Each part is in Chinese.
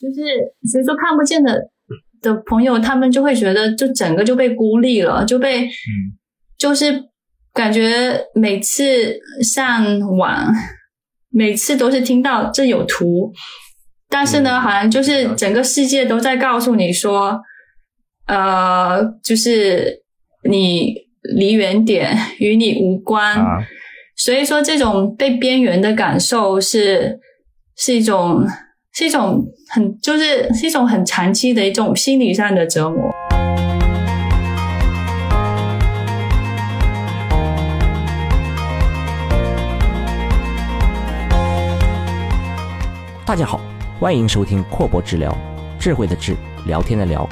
就是所以说看不见的的朋友，他们就会觉得就整个就被孤立了，就被嗯就是感觉每次上网，每次都是听到这有图，但是呢，嗯好像就是整个世界都在告诉你说，呃，就是你离远点，与你无关。啊，所以说，这种被边缘的感受是是一种是一种很就是是一种很长期的一种心理上的折磨。大家好，欢迎收听阔博治疗，智慧的智，聊天的聊，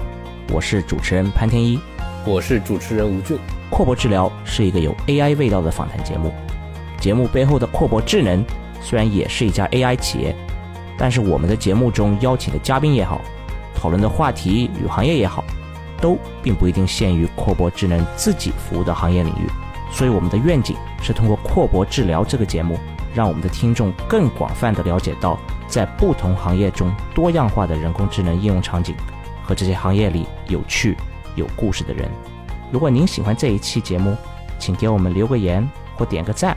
我是主持人潘天一。我是主持人吴俊。阔博治疗是一个有 AI 味道的访谈节目，节目背后的阔博智能虽然也是一家 AI 企业，但是我们的节目中邀请的嘉宾也好，讨论的话题与行业也好，都并不一定限于阔博智能自己服务的行业领域。所以我们的愿景是通过阔博治疗这个节目，让我们的听众更广泛的了解到在不同行业中多样化的人工智能应用场景和这些行业里有趣、有故事的人。如果您喜欢这一期节目，请给我们留个言或点个赞，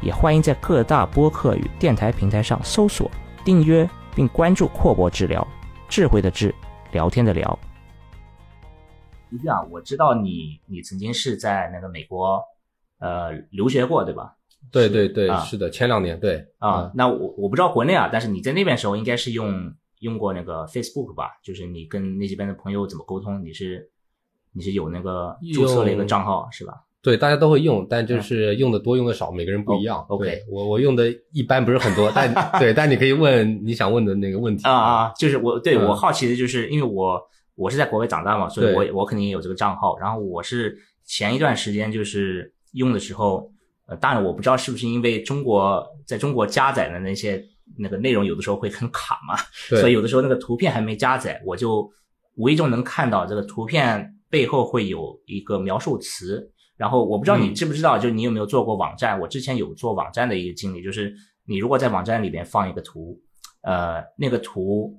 也欢迎在各大播客与电台平台上搜索、订阅并关注阔博治疗，智慧的智，聊天的聊。一句啊，我知道你你曾经是在那个美国呃留学过，对吧？对对对，啊是的，前两年对啊，，那我我不知道国内啊，但是你在那边时候应该是用用过那个 Facebook 吧？就是你跟那这边的朋友怎么沟通？你是你是有那个注册了一个账号是吧？对大家都会用，但就是用的多用的少，每个人不一样。哦，OK 我我用的一般不是很多，但 对，但你可以问你想问的那个问题啊啊，就是我对嗯我好奇的就是，因为我我是在国外长大嘛，所以我我肯定也有这个账号。然后我是前一段时间就是用的时候，呃，当然我不知道是不是因为中国在中国加载的那些那个内容有的时候会很卡嘛，所以有的时候那个图片还没加载，我就无意中能看到这个图片背后会有一个描述词。然后我不知道你嗯知不知道，就是你有没有做过网站？我之前有做网站的一个经历，就是你如果在网站里边放一个图，呃，那个图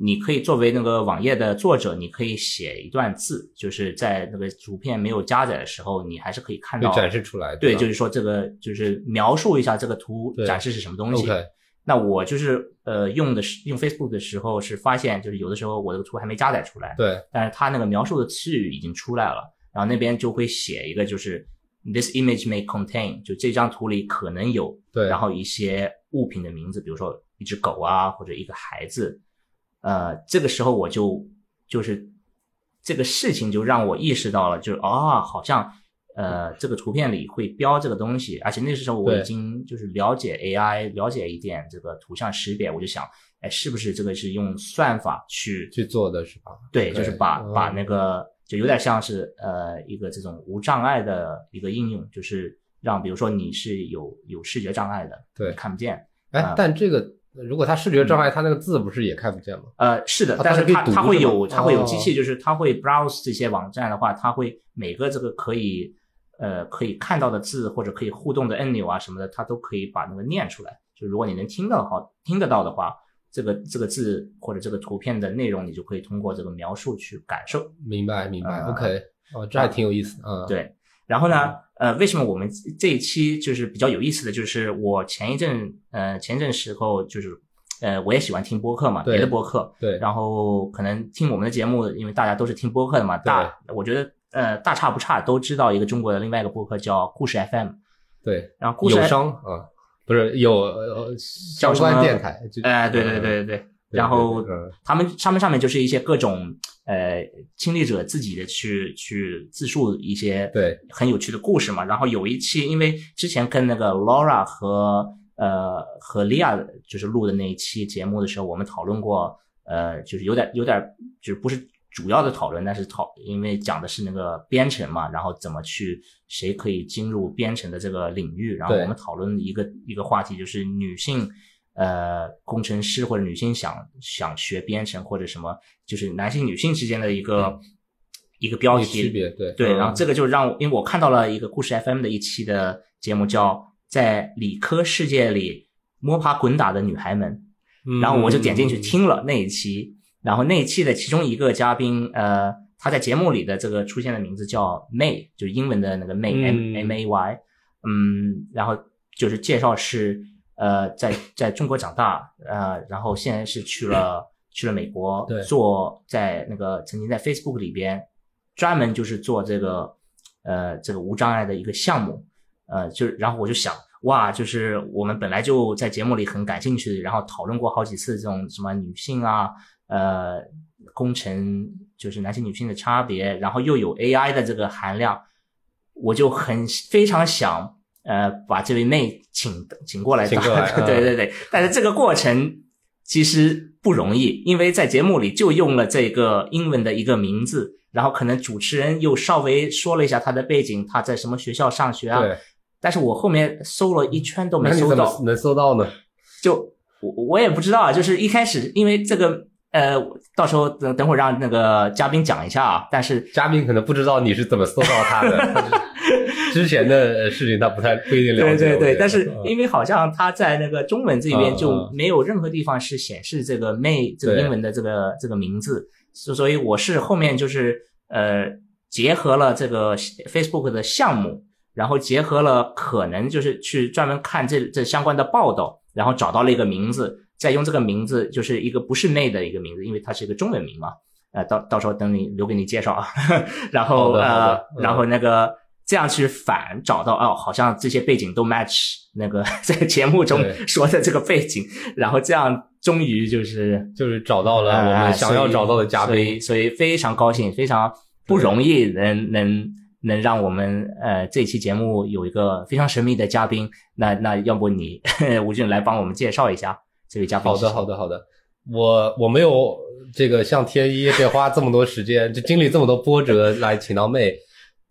你可以作为那个网页的作者，你可以写一段字，就是在那个图片没有加载的时候，你还是可以看到展示出来。对，就是说这个就是描述一下这个图展示是什么东西。那我就是呃用的是用 Facebook 的时候是发现，就是有的时候我这个图还没加载出来，对但是它那个描述的词语已经出来了，然后那边就会写一个就是 this image may contain，就这张图里可能有，对，然后一些物品的名字，比如说一只狗啊或者一个孩子，呃，这个时候我就就是这个事情就让我意识到了，就是啊、好像呃这个图片里会标这个东西，而且那时候我已经就是了解 AI，了解一点这个图像识别，我就想，哎，是不是这个是用算法去去做的是吧？对，就是把嗯。把那个就有点像是呃一个这种无障碍的一个应用，就是让比如说你是有有视觉障碍的，对看不见，哎啊，但这个如果他视觉障碍，他那个字不是也看不见吗？呃，是的啊，但是它可以读它它会有它会有哦机器，就是它会 browse 这些网站的话，它会每个这个可以呃可以看到的字或者可以互动的按钮啊什么的，它都可以把那个念出来。就如果你能听到的话听得到的话，这个这个字或者这个图片的内容，你就可以通过这个描述去感受。明白明白啊，OK，哦，这还挺有意思的啊。对，然后呢，呃，为什么我们这一期就是比较有意思的就是我前一阵呃前一阵时候就是呃我也喜欢听播客嘛，别的播客，对，然后可能听我们的节目，因为大家都是听播客的嘛，大我觉得呃大差不差都知道一个中国的另外一个播客叫故事 FM，对，然后故事友商啊，不是有呃相叫什么？关电台，就哎、对对对对对，然后他们上面上面就是一些各种呃亲历者自己的去去自述一些对。很有趣的故事嘛。然后有一期，因为之前跟那个 Laura 和呃和 Lia 就是录的那一期节目的时候，我们讨论过，呃，就是有点有点就是不是主要的讨论，但是讨因为讲的是那个编程嘛，然后怎么去谁可以进入编程的这个领域，然后我们讨论一个一个话题就是女性。呃，工程师或者女性想想学编程或者什么，就是男性女性之间的一个、一个标有题区别，对对，嗯然后这个就让我，因为我看到了一个故事 FM 的一期的节目，叫《在理科世界里摸爬滚打的女孩们》，嗯然后我就点进去听了那一期，然后那一期的其中一个嘉宾，呃，他在节目里的这个出现的名字叫 May，就是英文的那个 May、嗯。M A Y，嗯，然后就是介绍是呃在在中国长大，呃，然后现在是去了 去了美国对。做在那个曾经在 Facebook 里边专门就是做这个呃这个无障碍的一个项目，呃，就是然后我就想。哇，就是我们本来就在节目里很感兴趣，然后讨论过好几次这种什么女性啊，呃，工程就是男性女性的差别，然后又有 AI 的这个含量，我就很非常想呃把这位妹请请过来，请过来 对对对，但是这个过程其实不容易，因为在节目里就用了这个英文的一个名字，然后可能主持人又稍微说了一下他的背景，他在什么学校上学啊，对，但是我后面搜了一圈都没搜到，能搜到呢？就我我也不知道啊，就是一开始因为这个呃，到时候等等会儿让那个嘉宾讲一下啊，但是嘉宾可能不知道你是怎么搜到他的，之前的事情他不太不一定了解对对对，但是嗯。因为好像他在那个中文这边嗯就嗯。没有任何地方是显示这个 May 这个英文的这个这个名字，所所以我是后面就是呃结合了这个 Facebook 的项目，然后结合了可能就是去专门看这这相关的报道，然后找到了一个名字，再用这个名字就是一个不是 May 的一个名字，因为它是一个中文名嘛，呃，到到时候等你留给你介绍啊，然后呃然后那个这样去反找到哦，好像这些背景都 match 那个 在节目中说的这个背景，然后这样终于就是就是找到了我呃们想要找到的嘉宾。所以所以非常高兴，非常不容易能能能让我们呃这期节目有一个非常神秘的嘉宾，那那要不你 吴俊来帮我们介绍一下这位嘉宾？好的，好的，好的。我我没有这个像天一这花这么多时间，就经历这么多波折来请到妹，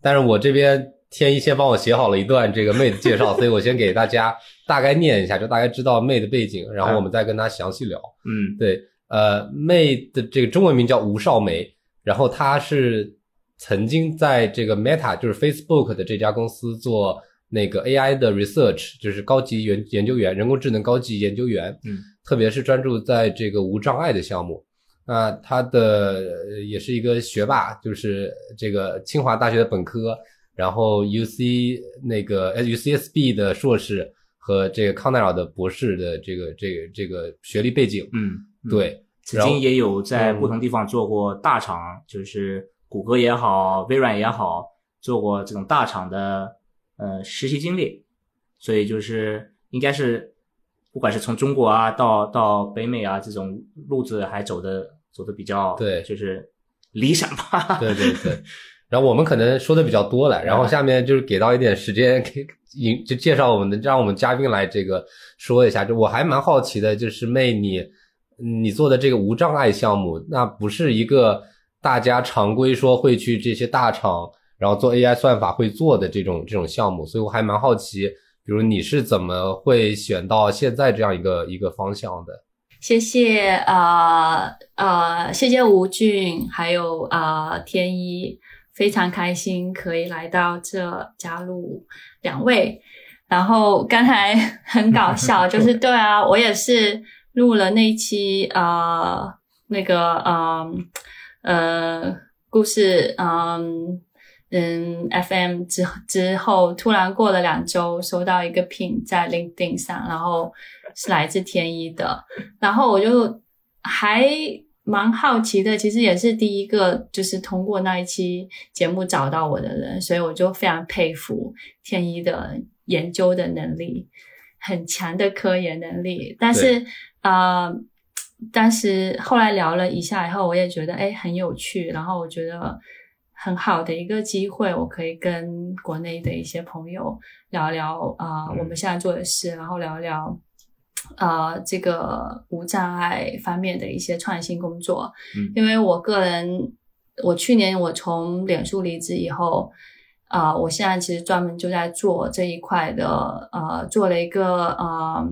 但是我这边天一先帮我写好了一段这个妹的介绍，所以我先给大家大概念一下，就大概知道妹的背景，然后我们再跟她详细聊。嗯对，呃，妹的这个中文名叫吴少梅，然后她是曾经在这个 Meta，就是 Facebook 的这家公司做那个 AI 的 research，就是高级研研究员，人工智能高级研究员，嗯，特别是专注在这个无障碍的项目。那他的呃也是一个学霸，就是这个清华大学的本科，然后 UC 那个呃 UCSB 的硕士和这个康奈尔的博士的这个这个这个学历背景。嗯，嗯，对，曾经也有在嗯不同地方做过大厂，就是谷歌也好，微软也好，做过这种大厂的呃实习经历，所以就是应该是不管是从中国啊到到北美啊这种路子还走的走的比较对就是理想吧。对对对。然后我们可能说的比较多了，然后下面就是给到一点时间给引就介绍我们的，让我们嘉宾来这个说一下。就我还蛮好奇的，就是妹你你做的这个无障碍项目，那不是一个大家常规说会去这些大厂，然后做 AI 算法会做的这种这种项目，所以我还蛮好奇，比如你是怎么会选到现在这样一个一个方向的？谢谢呃呃，谢谢吴俊，还有呃天一，非常开心可以来到这加入两位。然后刚才 很搞笑，就是对啊，我也是录了那一期呃那个嗯呃故事嗯嗯 FM 之之后，突然过了两周，收到一个 pin 在 LinkedIn 上，然后是来自天一的，然后我就还蛮好奇的，其实也是第一个就是通过那一期节目找到我的人，所以我就非常佩服天一的研究的能力，很强的科研能力。但是呃，但是后来聊了一下以后，我也觉得哎很有趣，然后我觉得很好的一个机会，我可以跟国内的一些朋友聊聊啊、我们现在做的事，然后聊聊。呃，这个无障碍方面的一些创新工作，嗯因为我个人，我去年我从脸书离职以后，啊、我现在其实专门就在做这一块的，呃，做了一个呃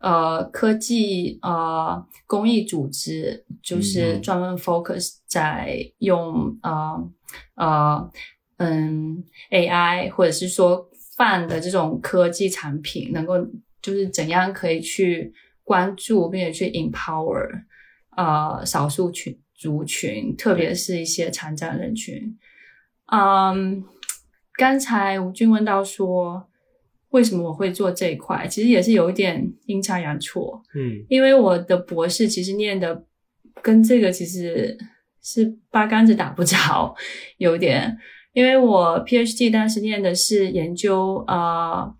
呃科技呃公益组织，就是嗯专门 focus 在用呃呃嗯 AI 或者是说泛的这种科技产品，能够就是怎样可以去。关注并且去 empower 呃少数群族群，特别是一些残障人群。嗯，刚才吴军问到说，为什么我会做这一块？其实也是有一点阴差阳错，嗯因为我的博士其实念的跟这个其实是八竿子打不着，有点。因为我 PhD 当时念的是研究呃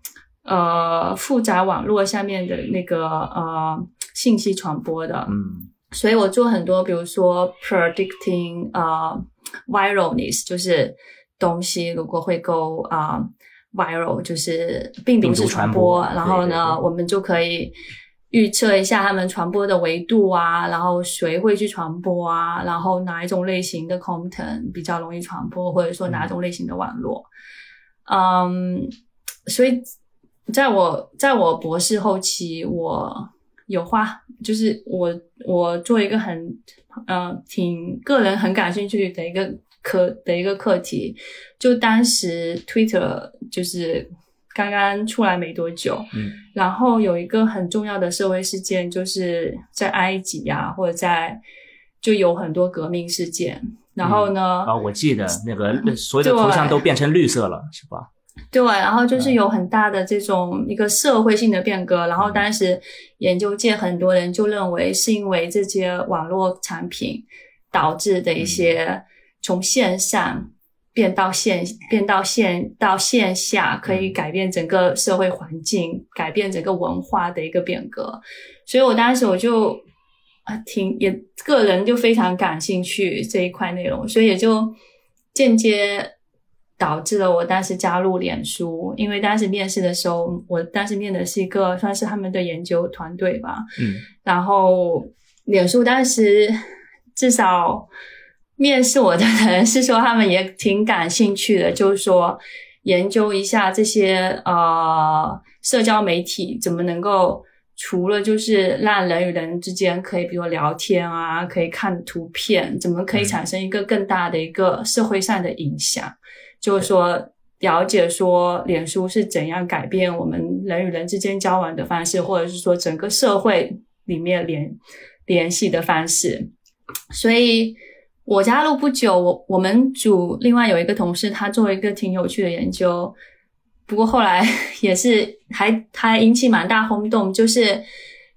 呃复杂网络下面的那个呃信息传播的，嗯所以我做很多，比如说 predicting 呃 viralness，就是东西如果会 go 啊、viral，就是病毒式传传播，然后呢，我们就可以预测一下他们传播的维度啊，然后谁会去传播啊，然后哪一种类型的 content 比较容易传播，或者说哪种类型的网络，嗯，所以在我在我博士后期，我有花，就是我我做一个很呃挺个人很感兴趣的一个课的一个课题，就当时 Twitter 就是刚刚出来没多久，嗯。然后有一个很重要的社会事件，就是在埃及啊，或者在就有很多革命事件，然后呢，啊，我记得那个所有的图像都变成绿色了，是吧？对，然后就是有很大的这种一个社会性的变革，然后当时研究界很多人就认为是因为这些网络产品导致的一些从线上变到线变到线到线下，可以改变整个社会环境、改变整个文化的一个变革，所以我当时我就啊挺也个人就非常感兴趣这一块内容，所以也就间接。导致了我当时加入脸书，因为当时面试的时候，我当时面的是一个算是他们的研究团队吧，嗯。然后脸书当时至少面试我的人是说他们也挺感兴趣的，就是说研究一下这些呃社交媒体怎么能够除了就是让人与人之间可以比如聊天啊，可以看图片，怎么可以产生一个更大的一个社会上的影响。就是说了解说脸书是怎样改变我们人与人之间交往的方式，或者是说整个社会里面联联系的方式。所以我加入不久，我我们组另外有一个同事，他做了一个挺有趣的研究，不过后来 也是还还引起蛮大轰动，就是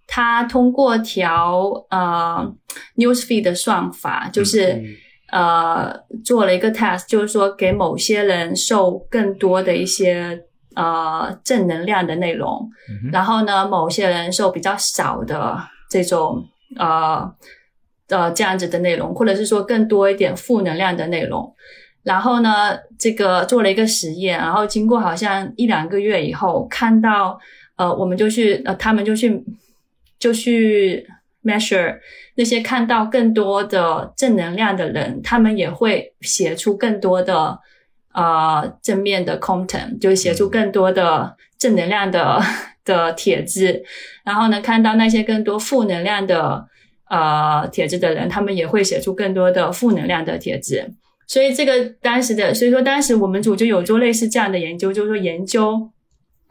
他通过调呃 newsfeed 的算法，就是。嗯呃，做了一个 test，就是说给某些人受更多的一些呃正能量的内容，嗯然后呢，某些人受比较少的这种呃呃这样子的内容，或者是说更多一点负能量的内容。然后呢，这个做了一个实验，然后经过好像一两个月以后，看到呃，我们就去呃，他们就去就去 measure 那些看到更多的正能量的人，他们也会写出更多的呃正面的 content，就写出更多的正能量的 的帖子。然后呢，看到那些更多负能量的呃帖子的人，他们也会写出更多的负能量的帖子。所以这个当时的，所以说当时我们组就有做类似这样的研究，就是说研究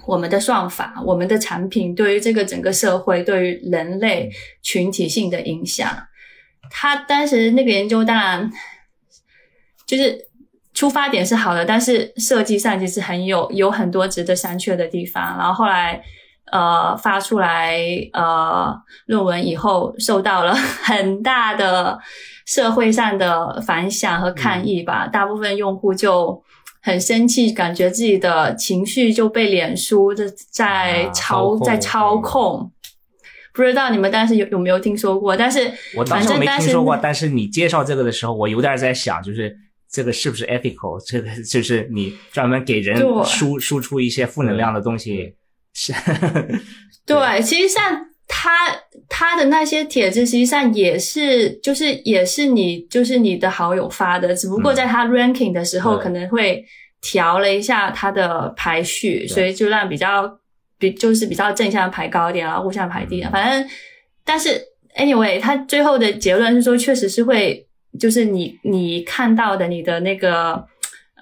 我们的算法、我们的产品对于这个整个社会、对于人类群体性的影响。他当时那个研究当然就是出发点是好的，但是设计上其实很有有很多值得商榷的地方。然后后来呃发出来呃论文以后，受到了很大的社会上的反响和抗议吧。大部分用户就很生气，感觉自己的情绪就被脸书的在啊操、在操控。不知道你们当时有有没有听说过？但是我当时没听说过，但是你介绍这个的时候，我有点在想，就是这个是不是 ethical？这个就是你专门给人输输出一些负能量的东西，是 对，其实像他他的那些帖子，实际上也是就是也是你就是你的好友发的，只不过嗯在他 ranking 的时候可能会调了一下他的排序，所以就让比较比就是比较正向排高一点，然后负向排低一点。反正但是 anyway，他最后的结论是说，确实是会就是你你看到的你的那个。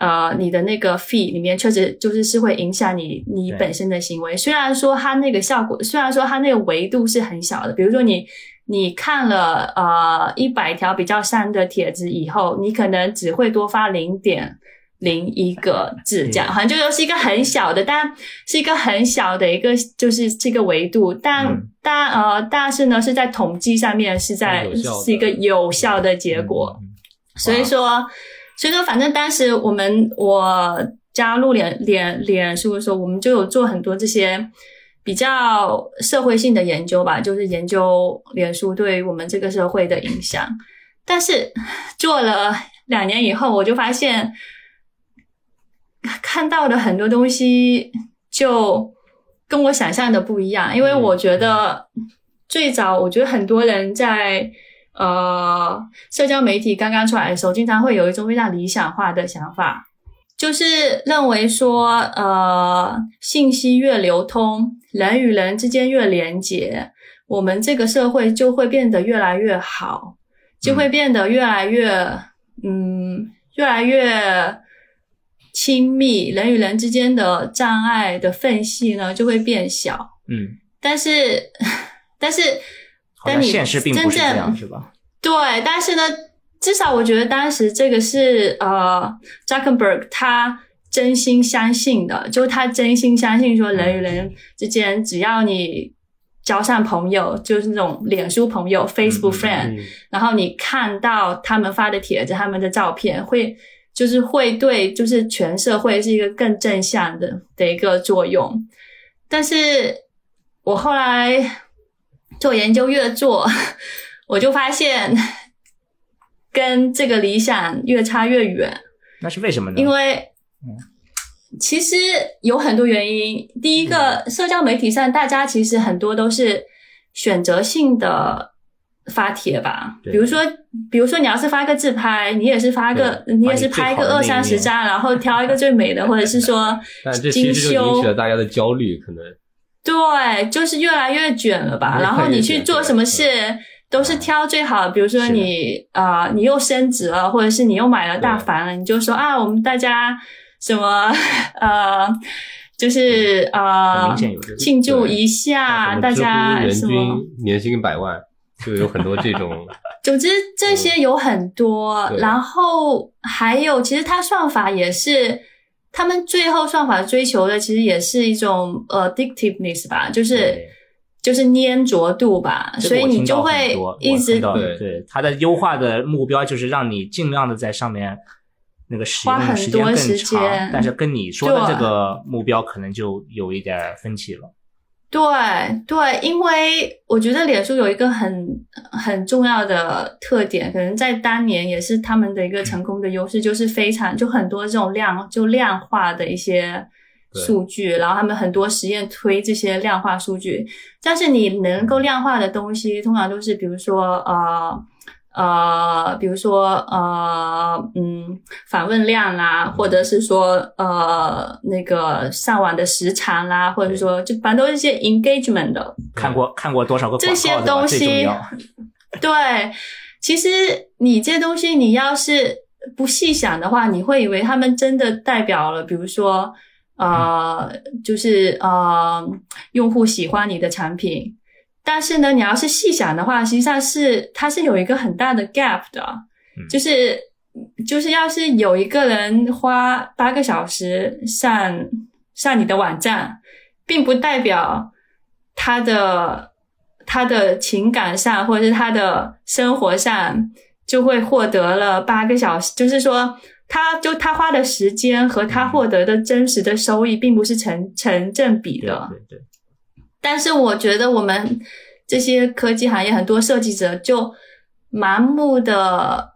呃，你的那个 fee 里面确实就是是会影响你你本身的行为。虽然说它那个效果，虽然说它那个维度是很小的，比如说你你看了呃一百条比较删的帖子以后，你可能只会多发零点零一个字，这样好像就说是一个很小的，但是一个很小的一个就是这个维度，但嗯。但呃但是呢是在统计上面是在是一个有效的结果。嗯。所以说，所以说，反正当时我们我加入脸脸脸书的时候，我们就有做很多这些比较社会性的研究吧，就是研究脸书对于我们这个社会的影响。但是做了两年以后，我就发现看到的很多东西就跟我想象的不一样，因为我觉得最早，我觉得很多人在呃社交媒体刚刚出来的时候，经常会有一种非常理想化的想法，就是认为说，呃，信息越流通，人与人之间越连结，我们这个社会就会变得越来越好，就会变得越来越，嗯，越来越亲密，人与人之间的障碍的缝隙呢就会变小。嗯，但是，但是，好像但你现实并不是这样，真正是吧？对，但是呢，至少我觉得当时这个是呃，Zuckerberg 他真心相信的，就是他真心相信说人与人之间，只要你交上朋友，就是那种脸书朋友 （Facebook 嗯 friend），、嗯然后你看到他们发的帖子、他们的照片，会就是会对就是全社会是一个更正向的的一个作用。但是我后来做研究越做，我就发现跟这个理想越差越远。那是为什么呢？因为嗯其实有很多原因。第一个，社交媒体上大家其实很多都是选择性的发帖吧，比如说，比如说你要是发个自拍，你也是发个，你也是拍个二三十张，然后挑一个最美的，或者是说 但这其精实就引起了。大家的焦虑，可能对，就是越来越卷了吧。然后你去做什么事，都是挑最好的。比如说你啊、呃你又升职了，或者是你又买了大房了，你就说啊，我们大家什么呃，就是很呃庆祝一下，大家什么。均年薪百万，就有很多这种 总之这些有很多，然后还有，其实它算法也是，他们最后算法追求的其实也是一种呃 addictiveness 吧，就是就是粘着度吧，所以你就会一直对。对它的优化的目标就是让你尽量的在上面那个使用花很的时间更多时长间，但是跟你说的这个目标可能就有一点分歧了。对对，因为我觉得脸书有一个很很重要的特点，可能在当年也是他们的一个成功的优势，就是非常就很多这种量就量化的一些对数据，然后他们很多实验推这些量化数据，但是你能够量化的东西，通常都是比如说呃。呃，比如说呃，嗯，访问量啦，或者是说呃，那个上网的时长啦，或者是说就反正都是一些 engagement 的。看过看过多少个这些东西。对，其实你这些东西，你要是不细想的话，你会以为他们真的代表了，比如说呃，就是呃，用户喜欢你的产品。但是呢，你要是细想的话，实际上是它是有一个很大的 gap 的，嗯就是就是要是有一个人花八个小时上上你的网站，并不代表他的他的情感上或者是他的生活上就会获得了八个小时，就是说。他就他花的时间和他获得的真实的收益，并不是成成正比对的。对对，但是我觉得我们这些科技行业很多设计者就盲目的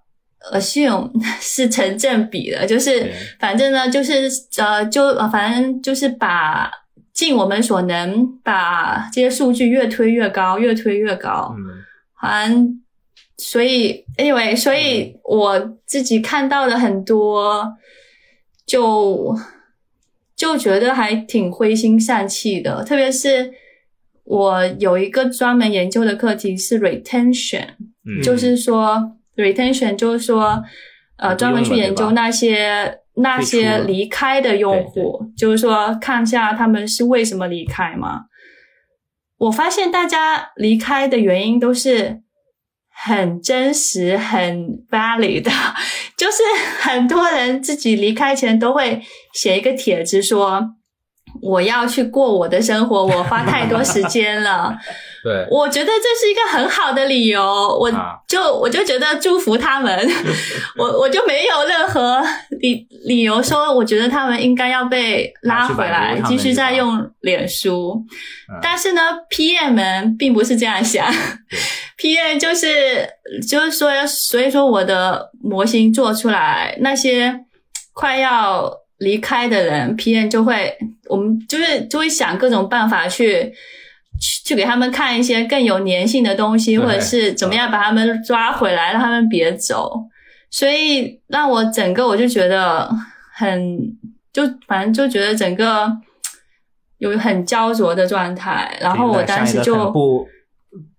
assume 是成正比的，就是反正呢，就是呃，就呃反正就是把尽我们所能把这些数据越推越高，越推越高。嗯，好像所以 anyway，所以我自己看到的很多，就就觉得还挺灰心丧气的。特别是我有一个专门研究的课题是 retention，、嗯就是说 retention 就是说呃专门去研究那些那些离开的用户，就是说看一下他们是为什么离开嘛。我发现大家离开的原因都是很真实、很 valid 的，就是很多人自己离开前都会写一个帖子说。我要去过我的生活，我花太多时间了。对，我觉得这是一个很好的理由，我啊。就我就觉得祝福他们，我我就没有任何理理由说，我觉得他们应该要被拉回来，继续再用脸书。嗯。但是呢，PM 们并不是这样想，PM 就是就是说，所以说我的模型做出来，那些快要离开的人，PM 就会，我们就是就会想各种办法去。去去给他们看一些更有粘性的东西，或者是怎么样把他们抓回来，让他们别走。所以让我整个我就觉得很，就反正就觉得整个有很焦灼的状态。然后我当时就不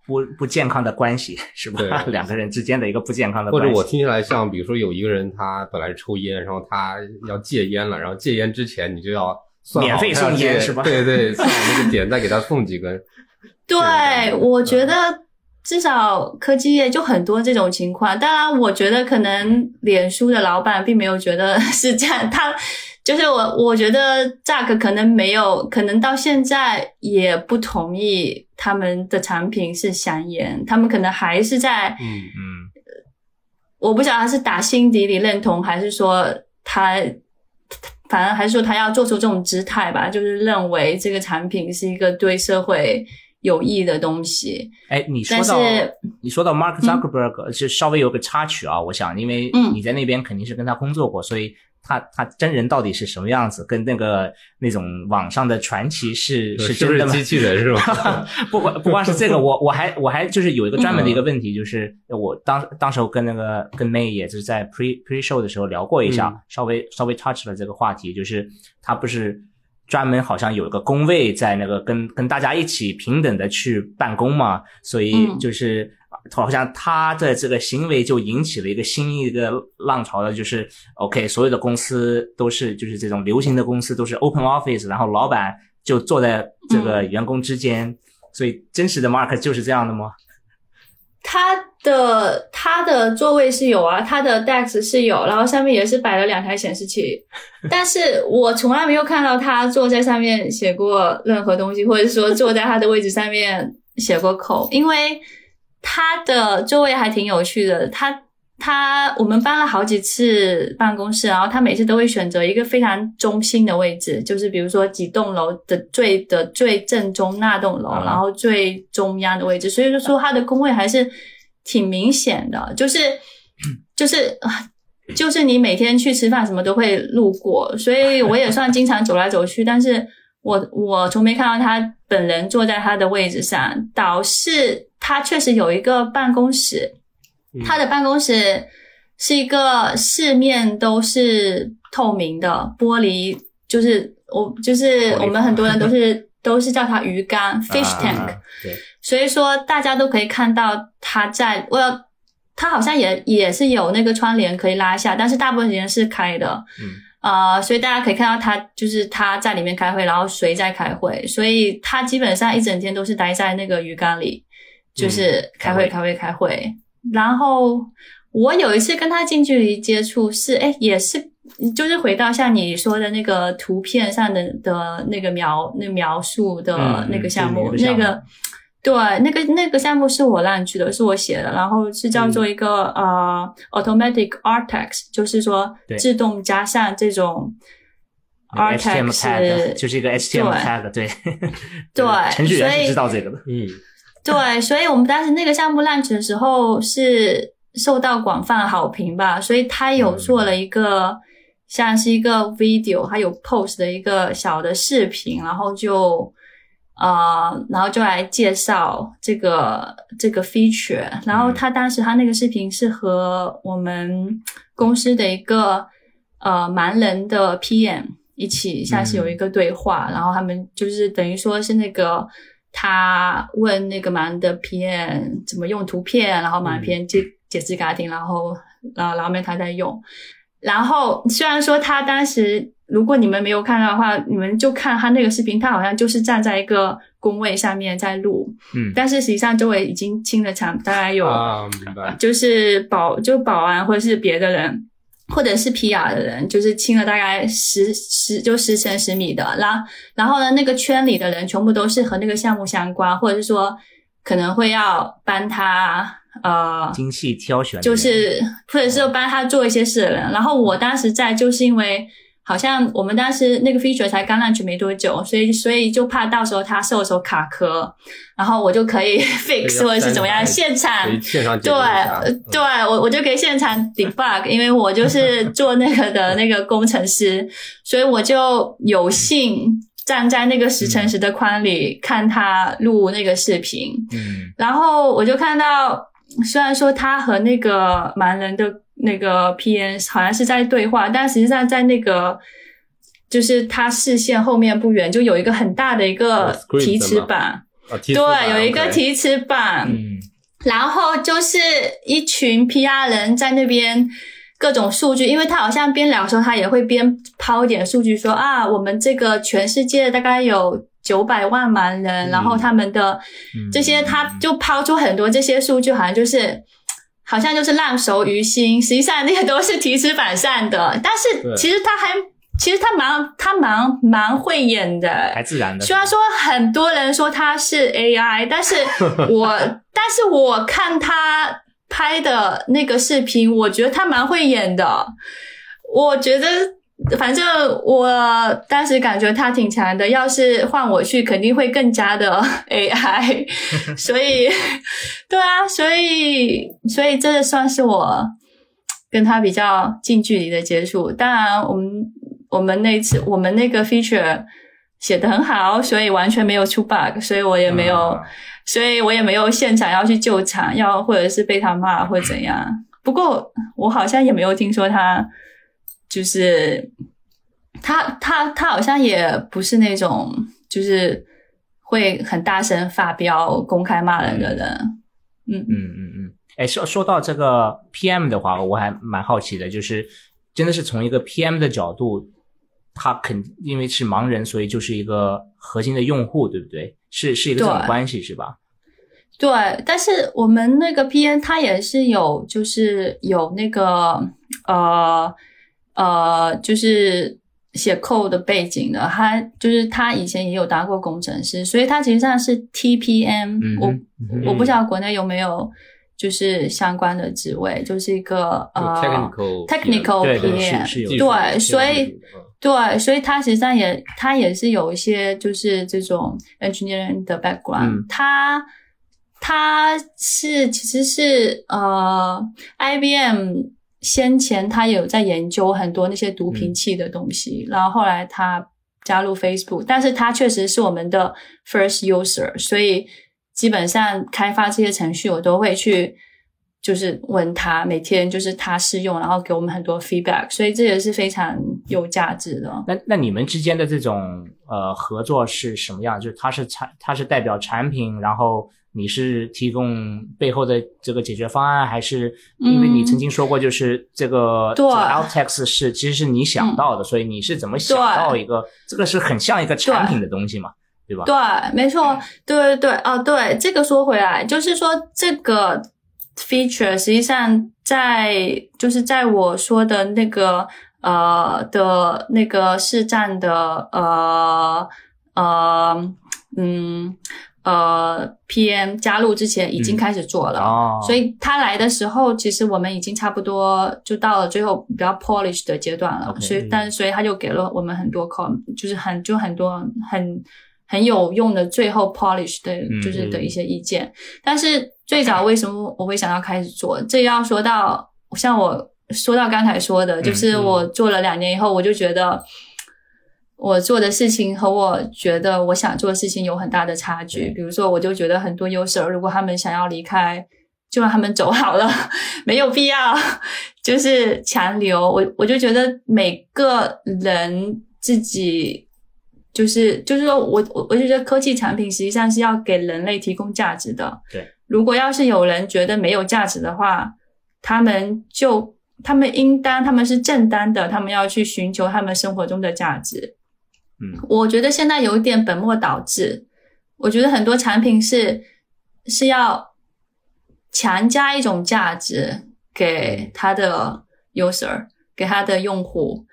不不健康的关系是吧？对 两个人之间的一个不健康的或关系。或者我听起来像，比如说有一个人他本来是抽烟，然后他要戒烟了，然后戒烟之前你就要免费送烟是吧对对，算好那个点，再给他送几根。对对，我觉得至少科技业就很多这种情况。当然，我觉得可能脸书的老板并没有觉得是这样，他就是我，我觉得 Jack 可能没有，可能到现在也不同意他们的产品是香烟，他们可能还是在，嗯嗯，我不晓得他是打心底里认同，还是说他。反正还是说他要做出这种姿态吧，就是认为这个产品是一个对社会有益的东西。哎，你说到你说到 Mark Zuckerberg，、就稍微有个插曲啊，我想，因为嗯你在那边肯定是跟他工作过，所以他他真人到底是什么样子，跟那个那种网上的传奇是是真的吗？不是机器人是吧？不光不光是这个，我我还我还就是有一个专门的一个嗯问题，就是我当当时候跟那个跟 May 也就是在 pre pre show 的时候聊过一下，嗯稍微稍微 touch 了这个话题，就是他不是专门好像有一个工位在那个跟跟大家一起平等的去办公嘛，所以嗯就是。好像他的这个行为就引起了一个新一个浪潮的，就是 OK，所有的公司都是就是这种流行的公司都是 open office，然后老板就坐在这个员工之间，所以真实的 Mark 就是这样的吗？他的他的座位是有啊，他的 desk 是有，然后上面也是摆了两台显示器，但是我从来没有看到他坐在上面写过任何东西，或者说坐在他的位置上面写过口，因为他的座位还挺有趣的，他。他我们搬了好几次办公室，然后他每次都会选择一个非常中心的位置，就是比如说几栋楼的最的最正中那栋楼，啊然后最中央的位置，所以就说他的工位还是挺明显的，就是就是啊就是你每天去吃饭什么都会路过，所以我也算经常走来走去，但是我我从没看到他本人坐在他的位置上，倒是他确实有一个办公室。他的办公室是一个四面都是透明的玻璃，就是我就是我们很多人都是 都是叫它鱼缸 fish 啊 tank，、对，所以说大家都可以看到他在我要他好像也也是有那个窗帘可以拉下，但是大部分时间是开的。嗯呃，所以大家可以看到他就是他在里面开会，然后谁在开会，所以他基本上一整天都是待在那个鱼缸里，就是开会、嗯开会、开会。然后我有一次跟他近距离接触是，哎，也是就是回到像你说的那个图片上的的那个描那描述的嗯那个项目，就是那个项目。那个对，那个那个项目是我让去的，是我写的，然后是叫做一个、呃 automatic art text，就是说自动加上这种 art 个 HTML text，tag 就是一个 HTML 对 tag，对。对。程序员所以是知道这个的。嗯对，所以我们当时那个项目 launch 的时候是受到广泛好评吧，所以他有做了一个、像是一个 video，还有 post 的一个小的视频，然后就呃，然后就来介绍这个这个 feature，然后他当时他那个视频是和我们公司的一个呃盲人的 PM 一起，像是有一个对话，然后他们就是等于说是那个。他问那个盲的 PM 怎么用图片，然后盲 PM 解解释给他听，然后然后然后面他在用，然后虽然说他当时，如果你们没有看到的话，你们就看他那个视频，他好像就是站在一个工位上面在录，嗯。但是实际上周围已经清了场，大概有、啊，明白。就是保就保安或者是别的人，或者是皮雅的人，就是亲了大概十十就十乘十米的，然然后呢，那个圈里的人全部都是和那个项目相关，或者是说可能会要帮他呃精细挑选，就是或者是帮他做一些事的人。然后我当时在，就是因为好像我们当时那个 feature 才刚 launch 没多久，所以所以就怕到时候他售的时候卡壳，然后我就可以 fix 或者是怎么样，现场对对，我我就可以现场 debug，因为我就是做那个的那个工程师，所以我就有幸站在那个十乘十的框里看他录那个视频。嗯。然后我就看到，虽然说他和那个盲人的那个 PN 好像是在对话，但实际上在那个就是他视线后面不远就有一个很大的一个提词板，对，有一个提词板，嗯。然后就是一群 PR 人在那边各种数据，因为他好像边聊的时候，他也会边抛一点数据说啊，我们这个全世界大概有九百万盲人，嗯然后他们的嗯这些，他就抛出很多这些数据，好像就是。好像就是烂熟于心，实际上那些都是提词反善的，但是其实他还，其实他蛮他蛮蛮会演的，还自然的，虽然说很多人说他是 AI，但是 我但是我看他拍的那个视频，我觉得他蛮会演的。我觉得反正我当时感觉他挺强的，要是换我去，肯定会更加的 AI。所以，对啊，所以所以这算是我跟他比较近距离的接触。当然，我们我们那次我们那个 feature 写的很好，所以完全没有出 bug，所以我也没有，啊所以我也没有现场要去救场，要或者是被他骂或者怎样。不过我好像也没有听说他就是他他他好像也不是那种就是会很大声发飙、公开骂人的人。嗯嗯嗯嗯，哎，说说到这个 PM 的话，我还蛮好奇的，就是真的是从一个 PM 的角度，他肯因为是盲人，所以就是一个核心的用户，对不对？是是一个这种关系是吧？对，但是我们那个 PN 他也是有，就是有那个呃呃，就是写 code 的背景的。他就是他以前也有当过工程师，所以他其实上是 TPM 我。嗯我嗯我不知道国内有没有就是相关的职位，就是一个呃 technical technical 对对所以对，所以他实际上也他也是有一些就是这种 engineering 的 background，、嗯他他是其实是呃 IBM 先前他有在研究很多那些读屏器的东西，然后后来他加入 Facebook，但是他确实是我们的 first user，所以基本上开发这些程序我都会去。就是问他每天就是他试用，然后给我们很多 feedback，所以这也是非常有价值的。那那你们之间的这种呃合作是什么样？就是他是产，他是代表产品，然后你是提供背后的这个解决方案，还是因为你曾经说过，就是这个、对这个 Altex 是其实是你想到的，所以你是怎么想到一个这个是很像一个产品的东西嘛，对吧？对，没错，对。对对，哦，对，这个说回来，就是说这个 feature 实际上在就是在我说的那个呃的那个市站的呃呃嗯呃 PM 加入之前已经嗯开始做了。哦，所以他来的时候，其实我们已经差不多就到了最后比较 polish 的阶段了。所以嗯，但所以他就给了我们很多 com，就是很就很多很很有用的最后 polish 的，嗯就是的一些意见。但是最早为什么我会想要开始做？这要说到像我说到刚才说的，就是嗯我做了两年以后，我就觉得。我做的事情和我觉得我想做的事情有很大的差距。比如说，我就觉得很多 user 如果他们想要离开，就让他们走好了，没有必要就是强留。我我就觉得每个人自己就是就是说我我我就觉得科技产品实际上是要给人类提供价值的。对，如果要是有人觉得没有价值的话，他们就他们应当他们是正当的，他们要去寻求他们生活中的价值。嗯，我觉得现在有一点本末倒置。我觉得很多产品是是要强加一种价值给他的 user，给他的用户，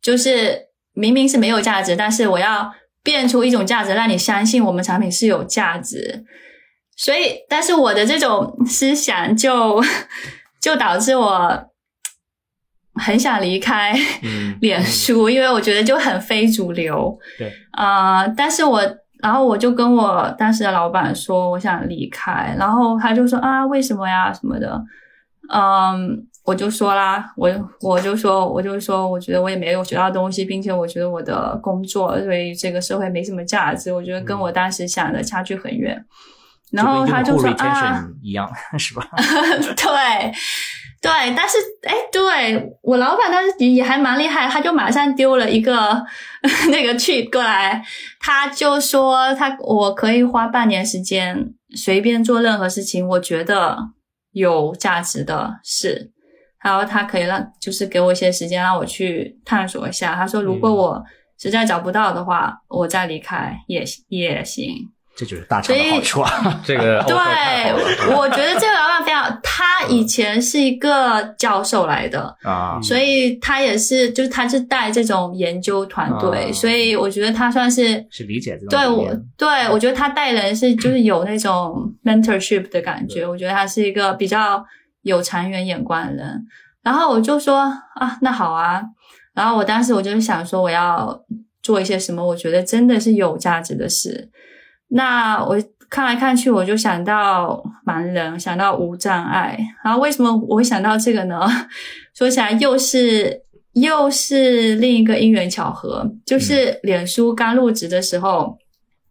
就是明明是没有价值，但是我要变出一种价值，让你相信我们产品是有价值。所以，但是我的这种思想就 就导致我很想离开嗯 脸书，因为我觉得就很非主流。对，啊、但是我然后我就跟我当时的老板说我想离开，然后他就说啊为什么呀什么的，嗯，我就说啦，我我就说我就说我觉得我也没有学到东西，并且我觉得我的工作对于这个社会没什么价值，我觉得跟我当时想的差距很远。然后他就说啊，一样，是吧？对对，但是哎，对我老板当时也还蛮厉害，他就马上丢了一个 那个 tweet 过来，他就说他我可以花半年时间随便做任何事情，我觉得有价值的事。然后他可以让就是给我一些时间让我去探索一下。他说如果嗯我实在找不到的话，我再离开也也行。这就是大厂的好处啊。这个对，我觉得这个老板非常，他以前是一个教授来的，啊，所以他也是，就是他是带这种研究团队，啊所以我觉得他算是是理解这种对我，对我觉得他带人是就是有那种 mentorship 的感觉，我觉得他是一个比较有长远眼光的人。然后我就说啊，那好啊。然后我当时我就是想说，我要做一些什么，我觉得真的是有价值的事。那我看来看去，我就想到盲人，想到无障碍。然后为什么我会想到这个呢？说起来又是又是另一个因缘巧合，就是脸书刚入职的时候，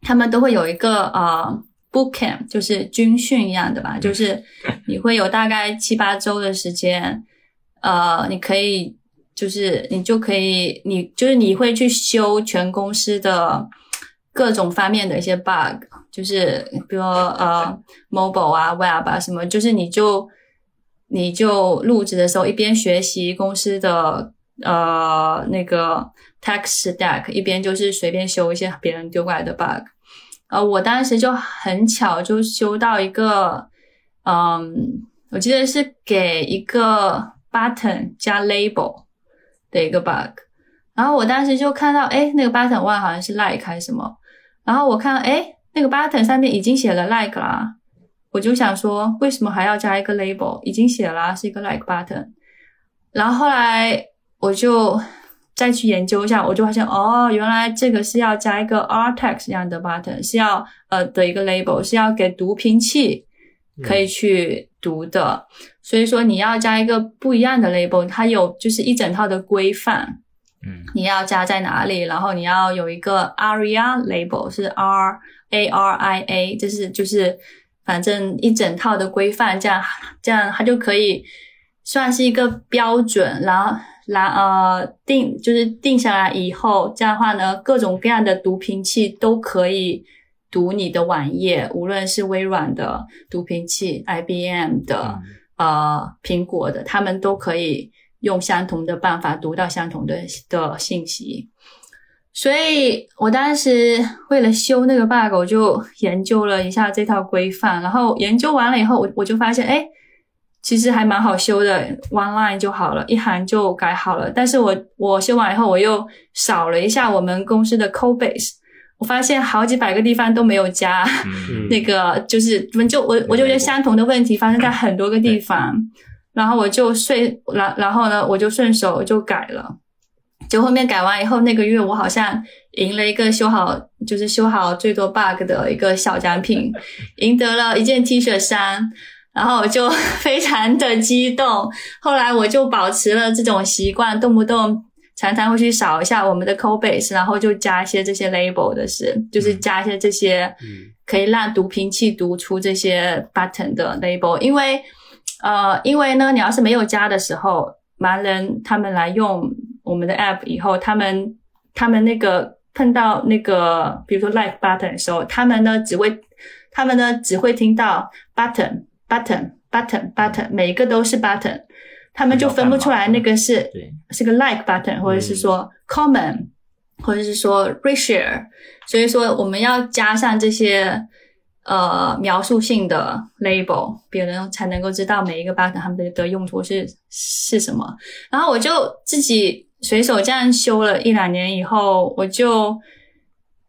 他们都会有一个呃 boot camp，就是军训一样的吧，就是你会有大概七八周的时间，呃，你可以就是你就可以，你就是你会去修全公司的各种方面的一些 bug，就是比如说呃 mobile 啊 web 啊什么，就是你就你就入职的时候一边学习公司的呃那个 tech stack，一边就是随便修一些别人丢过来的 bug。呃，我当时就很巧就修到一个，嗯，我记得是给一个 button 加 label 的一个 bug，然后我当时就看到，哎，那个 button one 好像是 like 还是什么，然后我看到，哎，那个 button 上面已经写了 like 啦，我就想说，为什么还要加一个 label？已经写了啊是一个 like button，然后后来我就再去研究一下，我就发现哦，原来这个是要加一个 r text 这样的 button，是要呃的一个 label，是要给读屏器可以去读的。所以说你要加一个不一样的 label，它有就是一整套的规范，嗯。你要加在哪里，然后你要有一个 aria label 是 r a r i a，就是就是反正一整套的规范，这样这样它就可以算是一个标准，然后然呃定就是定下来以后，这样的话呢，各种各样的读屏器都可以读你的网页，无论是微软的读屏器、IBM 的、呃苹果的，他们都可以用相同的办法读到相同的的信息。所以我当时为了修那个 bug，我就研究了一下这套规范，然后研究完了以后，我我就发现，哎，其实还蛮好修的，one line 就好了，一行就改好了。但是我我修完以后，我又扫了一下我们公司的 code base，我发现好几百个地方都没有加。嗯 那个就是我们就我我就觉得相同的问题发生在很多个地方，然后我就顺然然后呢我就顺手就改了，就后面改完以后那个月我好像赢了一个修好就是修好最多 bug 的一个小奖品，赢得了一件 T 恤衫。然后我就 非常的激动，后来我就保持了这种习惯，动不动常常会去扫一下我们的 code base，然后就加一些这些 label 的事，就是加一些这些嗯。可以让读屏器读出这些 button 的 label，因为呃，因为呢，你要是没有加的时候，盲人他们来用我们的 app 以后，他们他们那个碰到那个比如说 like button 的时候，他们呢只会他们呢只会听到 button button button button，每一个都是 button。他们就分不出来那个是对。是个 like button，或者是说 common，、或者是说 reshare，所以说我们要加上这些呃描述性的 label，别人才能够知道每一个 button 他们的的用途是是什么。然后我就自己随手这样修了一两年以后，我就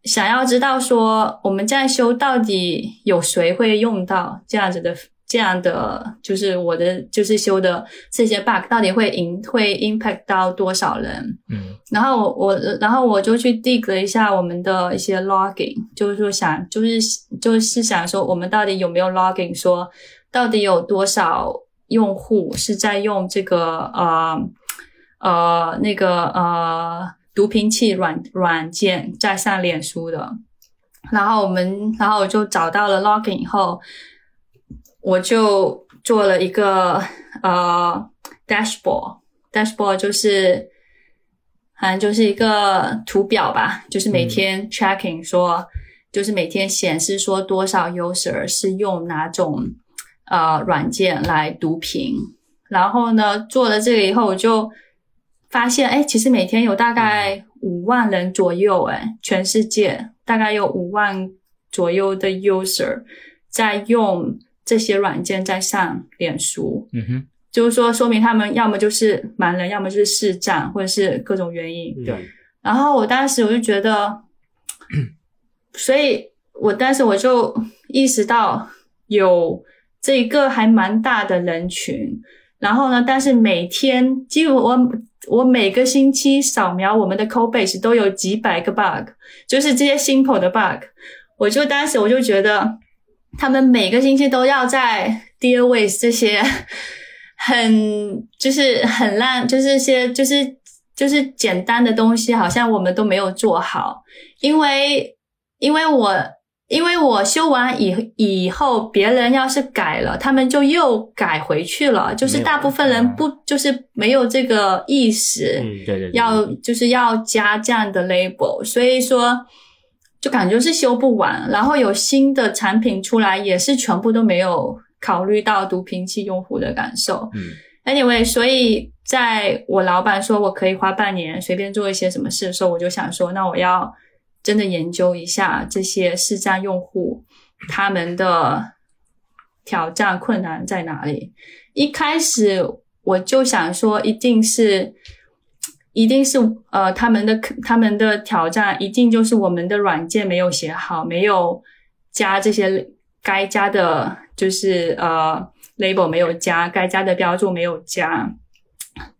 想要知道说我们这样修到底有谁会用到这样子的。这样的就是我的就是修的这些 bug 到底会影会 impact 到多少人？嗯然后我我然后我就去 dig 了一下我们的一些 logging，就是说想就是就是想说我们到底有没有 logging，说到底有多少用户是在用这个呃呃那个呃读屏器软软件在上脸书的。然后我们然后我就找到了 logging 以后，我就做了一个呃 dashboard，dashboard 就是。好像就是一个图表吧，就是每天 tracking 说，就是每天显示说多少 user 是用哪种呃软件来读屏，然后呢做了这个以后，我就发现，哎，其实每天有大概五万人左右，哎，全世界大概有五万左右的 user 在用这些软件在上脸书，嗯哼，就是说，说明他们要么就是盲人，要么就是视障，或者是各种原因。对，然后我当时我就觉得，所以我当时我就意识到有这一个还蛮大的人群。然后呢，但是每天几乎我我每个星期扫描我们的 code base 都有几百个 bug，就是这些 simple 的 bug。我就当时我就觉得，他们每个星期都要在 deal with 这些。很就是很烂，就是些就是就是简单的东西，好像我们都没有做好，因为因为我因为我修完以以后，别人要是改了，他们就又改回去了，就是大部分人不就是没有这个意识，嗯对对对，要就是要加这样的 label，所以说就感觉是修不完，然后有新的产品出来，也是全部都没有考虑到读屏器用户的感受。嗯 Anyway，所以在我老板说我可以花半年随便做一些什么事的时候，我就想说，那我要真的研究一下这些视障用户他们的挑战困难在哪里。一开始我就想说，一定是，一定是呃他们的他们的挑战，一定就是我们的软件没有写好，没有加这些该加的，就是呃 label 没有加，该加的标注没有加，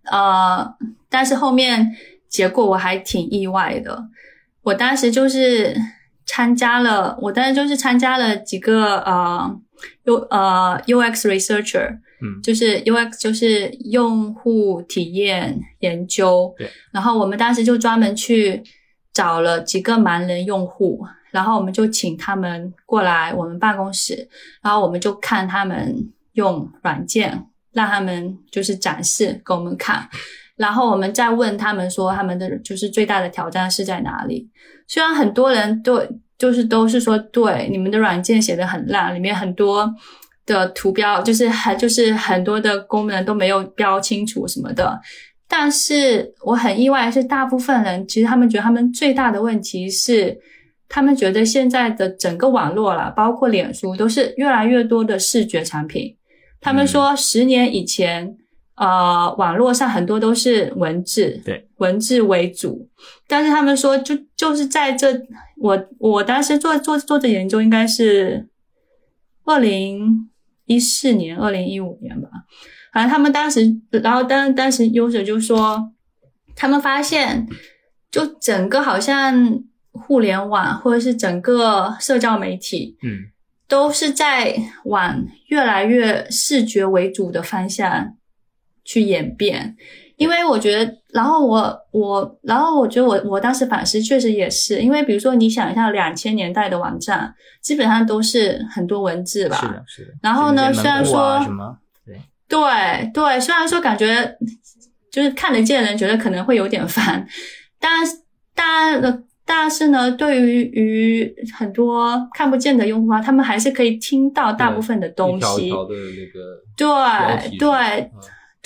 呃，但是后面结果我还挺意外的。我当时就是参加了，我当时就是参加了几个呃 U 呃 UX researcher，嗯。就是 UX 就是用户体验研究，对，然后我们当时就专门去找了几个盲人用户，然后我们就请他们过来我们办公室，然后我们就看他们用软件，让他们就是展示给我们看，然后我们再问他们说他们的就是最大的挑战是在哪里。虽然很多人对就是都是说对你们的软件写的很烂，里面很多的图标就是很就是很多的功能都没有标清楚什么的。但是我很意外是，大部分人其实他们觉得他们最大的问题是，他们觉得现在的整个网络啦，包括脸书，都是越来越多的视觉产品。他们说，十年以前，呃，网络上很多都是文字，对，文字为主。但是他们说就，就是在这，我我当时做做做的研究应该是二零一四年、二零一五年吧。反正他们当时，然后当当时 user 就说，他们发现，就整个好像互联网或者是整个社交媒体，嗯都是在往越来越视觉为主的方向去演变。因为我觉得，然后我我，然后我觉得我我当时反思确实也是，因为比如说你想一下两千年代的网站，基本上都是很多文字吧，是的，是的。然后呢虽然说啊什么，对，对对，虽然说感觉就是看得见的人觉得可能会有点烦，但但但是呢，对于于很多看不见的用户啊，他们还是可以听到大部分的东西。一条条的那个对对啊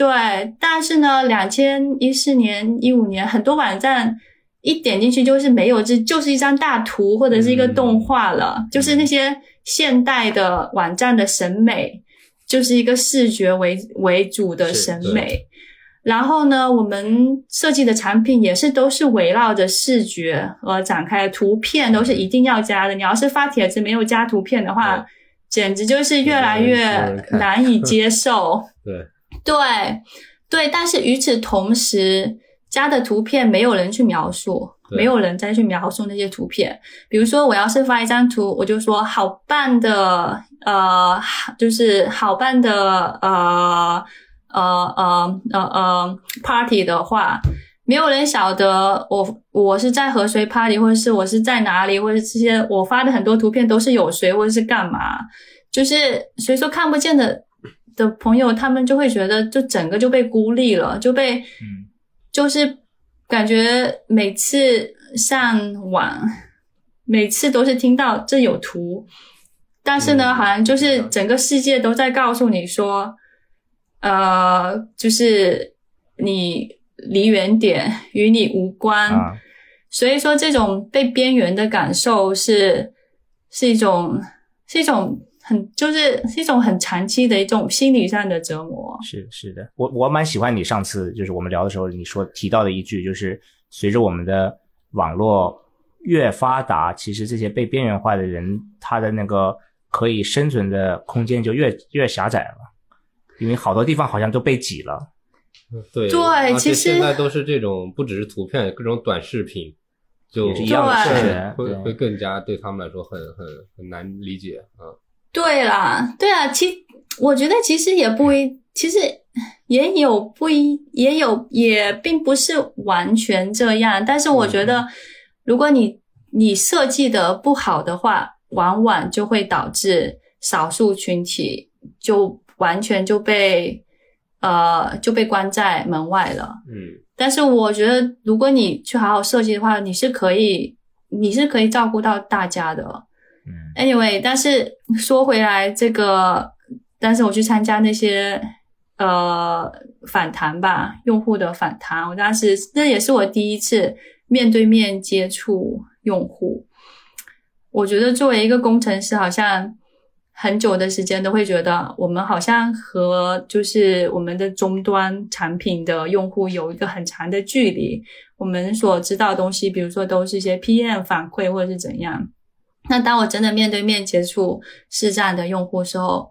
对，但是呢，两千一四年、一五年，很多网站一点进去就是没有，这就是一张大图或者是一个动画了，就是那些现代的网站的审美，就是一个视觉为为主的审美。然后呢，我们设计的产品也是都是围绕着视觉而展开的，图片都是一定要加的。你要是发帖子没有加图片的话对，简直就是越来越难以接受。对，对对，但是与此同时，加的图片没有人去描述，没有人再去描述那些图片。比如说，我要是发一张图，我就说好棒的，呃，就是好棒的，呃呃呃呃呃 party 的话。没有人晓得我我是在和谁 party，或者是我是在哪里，或者这些我发的很多图片都是有谁或者是干嘛，就是所以说看不见的的朋友，他们就会觉得就整个就被孤立了，就被嗯。就是感觉每次上网，每次都是听到这有图，但是呢，嗯好像就是整个世界都在告诉你说，呃，就是你离远点，与你无关。啊，所以说，这种被边缘的感受是是一种是一种很就是是一种很长期的一种心理上的折磨。是是的，我我蛮喜欢你上次就是我们聊的时候你说提到的一句，就是随着我们的网络越发达，其实这些被边缘化的人，他的那个可以生存的空间就越越狭窄了，因为好多地方好像都被挤了。对对其实现在都是这种，不只是图片，各种短视频，就一样的会会更加对他们来说很很很难理解啊。对啦，对啊，其我觉得其实也不一，其实也有不一，也有也并不是完全这样。但是我觉得，如果你你设计的不好的话，往往就会导致少数群体就完全就被呃就被关在门外了。嗯但是我觉得，如果你去好好设计的话，你是可以，你是可以照顾到大家的。Anyway，但是说回来，这个，但是我去参加那些呃反弹吧，用户的反弹，我当时那也是我第一次面对面接触用户。我觉得作为一个工程师，好像很久的时间都会觉得，我们好像和就是我们的终端产品的用户有一个很长的距离。我们所知道的东西，比如说都是一些 PM 反馈或者是怎样。那当我真的面对面接触市站的用户时候，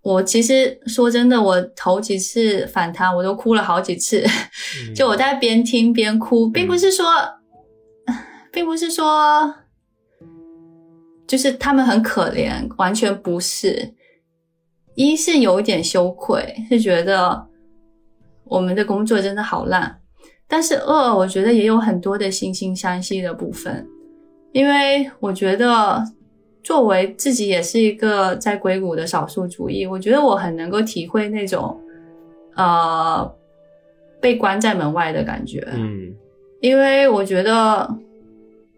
我其实说真的，我头几次反弹我都哭了好几次，就我在边听边哭，并不是说，并不是说，就是他们很可怜，完全不是。一是有一点羞愧，是觉得我们的工作真的好烂，但是二，我觉得也有很多的惺惺相惜的部分。因为我觉得，作为自己也是一个在硅谷的少数主义，我觉得我很能够体会那种，呃，被关在门外的感觉。嗯因为我觉得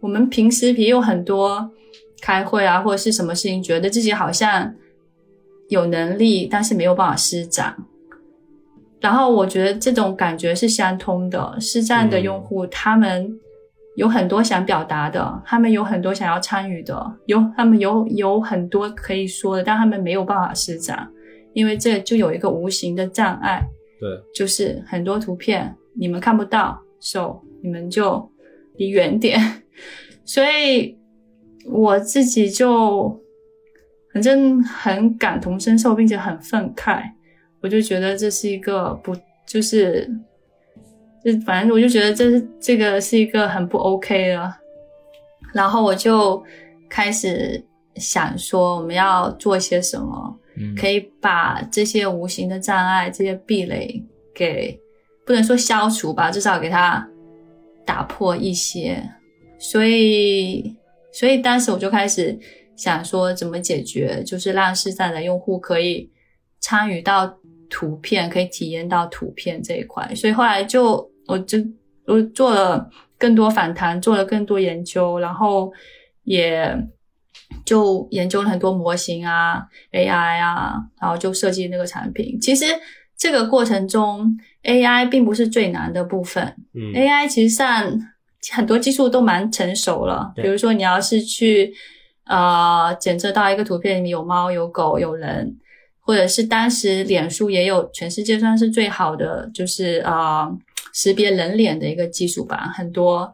我们平时也有很多开会啊，或者是什么事情，觉得自己好像有能力，但是没有办法施展。然后我觉得这种感觉是相通的，施战的用户、他们有很多想表达的，他们有很多想要参与的，有他们有有很多可以说的，但他们没有办法施展，因为这就有一个无形的障碍。对，就是很多图片你们看不到，so 你们就离远点。所以我自己就反正很感同身受，并且很愤慨。我就觉得这是一个不就是，就反正我就觉得这是这个是一个很不 OK 的。然后我就开始想说，我们要做些什么。嗯，可以把这些无形的障碍、这些壁垒给不能说消除吧，至少给它打破一些。所以，所以当时我就开始想说，怎么解决，就是让市站的用户可以参与到图片，可以体验到图片这一块。所以后来就我就我做了更多访谈，做了更多研究，然后也。就研究了很多模型啊、AI 啊，然后就设计那个产品。其实这个过程中，AI 并不是最难的部分。嗯 AI 其实上很多技术都蛮成熟了，比如说你要是去呃检测到一个图片里面有猫、有狗、有人，或者是当时脸书也有全世界算是最好的，就是呃识别人脸的一个技术吧，很多。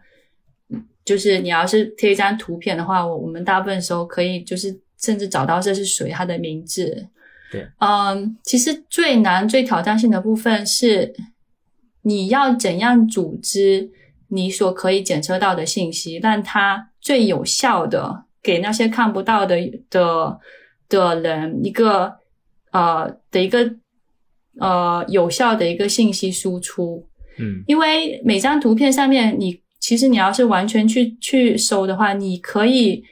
就是你要是贴一张图片的话，我我们大部分时候可以就是甚至找到这是谁他的名字。对，嗯，其实最难、最挑战性的部分是你要怎样组织你所可以检测到的信息，让它最有效的给那些看不到的的的人一个呃的一个呃有效的一个信息输出。嗯因为每张图片上面你，其实你要是完全去去搜的话，你可以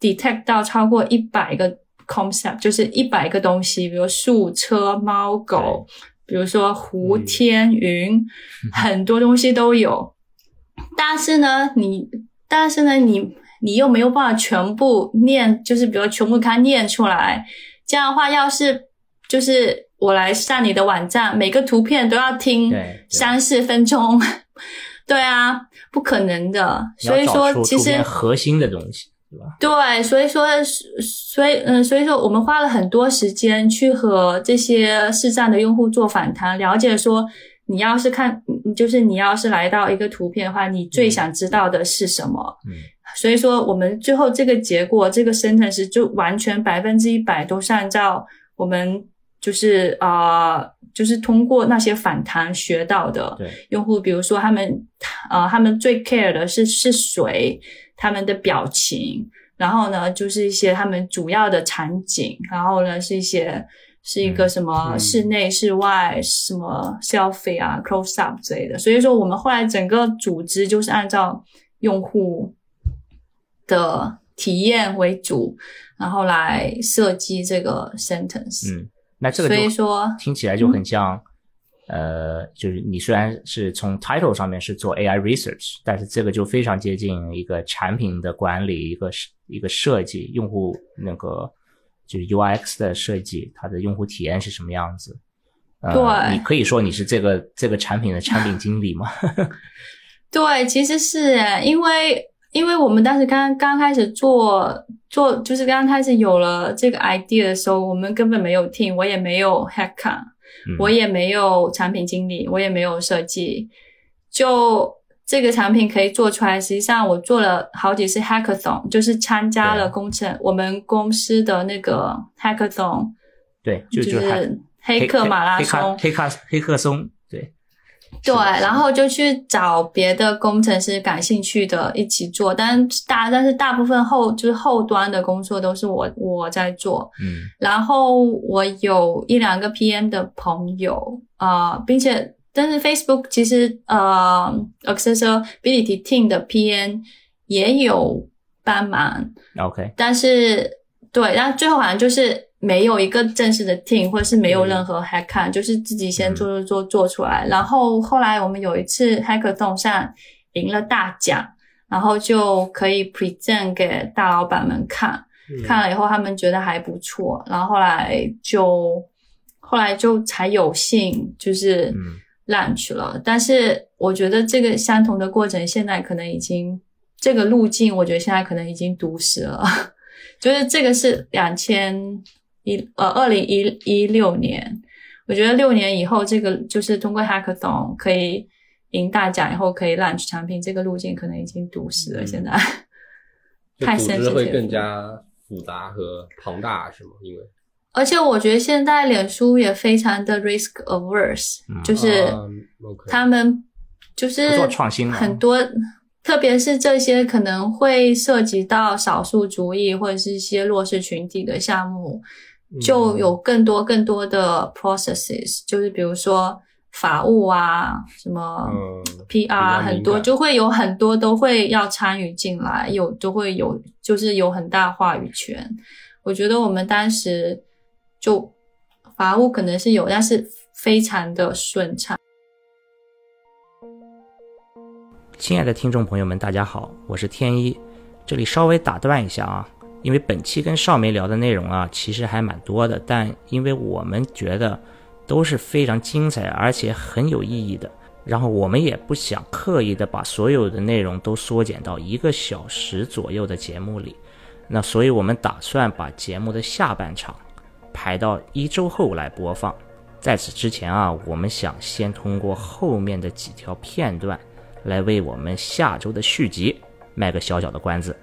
detect 到超过一百个 concept，就是一百个东西，比如树、车、猫、狗，比如说湖、嗯天、云，很多东西都有。但是呢，你但是呢，你你又没有办法全部念，就是比如全部它念出来。这样的话，要是就是我来上你的网站，每个图片都要听三四分钟，对啊，不可能的。所以说其实核心的东西，对吧？对，所以说，所以嗯，所以说我们花了很多时间去和这些市站的用户做访谈，了解说，你要是看，嗯就是你要是来到一个图片的话，你最想知道的是什么？嗯所以说，我们最后这个结果，这个 sentence 就完全百分之一百都是按照我们就是啊、呃就是通过那些反弹学到的。对，用户，比如说他们呃，他们最 care 的是是谁，他们的表情，然后呢，就是一些他们主要的场景，然后呢是一些是一个嗯什么嗯室内、室外，什么 selfie 啊、close up 之类的。所以说，我们后来整个组织就是按照用户的体验为主，然后来设计这个 sentence。嗯，那这个所以就说听起来就很像，呃，就是你虽然是从 title 上面是做 AI research，但是这个就非常接近一个产品的管理，一个是一个设计，用户那个就是 UX 的设计，它的用户体验是什么样子。呃、对你可以说你是这个这个产品的产品经理吗？对，其实是耶因为因为我们当时刚刚开始做做，就是刚刚开始有了这个 idea 的时候，我们根本没有 team，我也没有 hacker，、嗯我也没有产品经理，我也没有设计，就这个产品可以做出来。实际上，我做了好几次 hackathon，就是参加了工程我们公司的那个 hackathon，对，就是黑客马拉松。黑客黑客松，对然后就去找别的工程师感兴趣的一起做，但大但是大部分后就是后端的工作都是我我在做，嗯。然后我有一两个 PM 的朋友啊、呃并且但是 Facebook 其实呃 Accessibility Team 的 PM 也有帮忙，，OK，但是对，但最后好像就是没有一个正式的 team，或者是没有任何 hack，、就是自己先做做做做出来。然后后来我们有一次 hackathon 上赢了大奖，然后就可以 present 给大老板们看，嗯看了以后他们觉得还不错，然后后来就后来就才有幸就是嗯 launch 了。但是我觉得这个相同的过程现在可能已经这个路径，我觉得现在可能已经堵死了。就是这个是两千一呃二零一一六年，我觉得六年以后，这个就是通过 hackathon 可以赢大奖以后可以 launch 产品，这个路径可能已经堵死了。嗯现在就 太组织会更加复杂和庞大，是吗？因为而且我觉得现在脸书也非常的 risk averse，、嗯就是他们就是做创新很多，特别是这些可能会涉及到少数族裔或者是一些弱势群体的项目，嗯就有更多更多的 processes，就是比如说法务啊，什么嗯 PR 很多，就会有很多都会要参与进来，有都会有就是有很大话语权。我觉得我们当时就法务可能是有，但是非常的顺畅。亲爱的听众朋友们，大家好，我是天一。这里稍微打断一下啊，因为本期跟少梅聊的内容啊，其实还蛮多的，但因为我们觉得都是非常精彩而且很有意义的。然后我们也不想刻意的把所有的内容都缩减到一个小时左右的节目里，那所以我们打算把节目的下半场排到一周后来播放。在此之前啊，我们想先通过后面的几条片段来为我们下周的续集卖个小小的关子。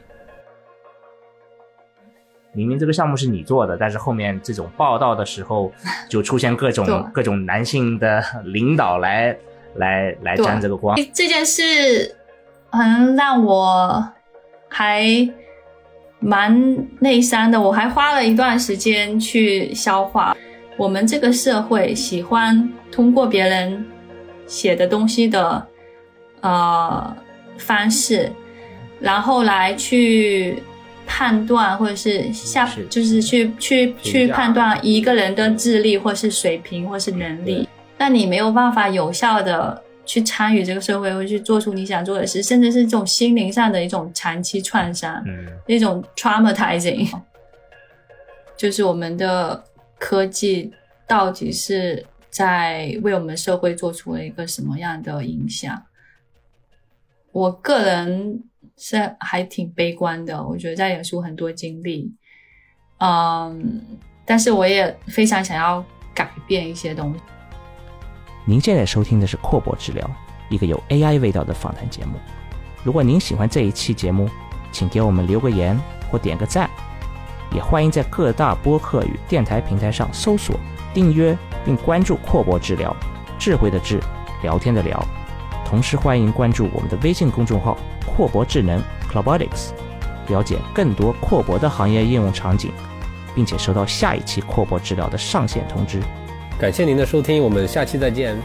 明明这个项目是你做的，但是后面这种报道的时候 就出现各种各种男性的领导来。来来沾这个光，这件事很让我还蛮内伤的。我还花了一段时间去消化。我们这个社会喜欢通过别人写的东西的呃方式，然后来去判断或者是下，就是去去去判断一个人的智力或是水平或是能力。那你没有办法有效的去参与这个社会，或去做出你想做的事，甚至是这种心灵上的一种长期创伤，嗯，一种 traumatizing，就是我们的科技到底是在为我们社会做出了一个什么样的影响？我个人是还挺悲观的，我觉得在演出很多经历，嗯，但是我也非常想要改变一些东西。您现在收听的是阔博治疗，一个有 AI 味道的访谈节目。如果您喜欢这一期节目，请给我们留个言或点个赞，也欢迎在各大播客与电台平台上搜索、订阅并关注阔博治疗，智慧的智，聊天的聊。同时欢迎关注我们的微信公众号“阔博智能 （Clobotics）”，了解更多阔博的行业应用场景，并且收到下一期阔博治疗的上线通知。感谢您的收听，我们下期再见。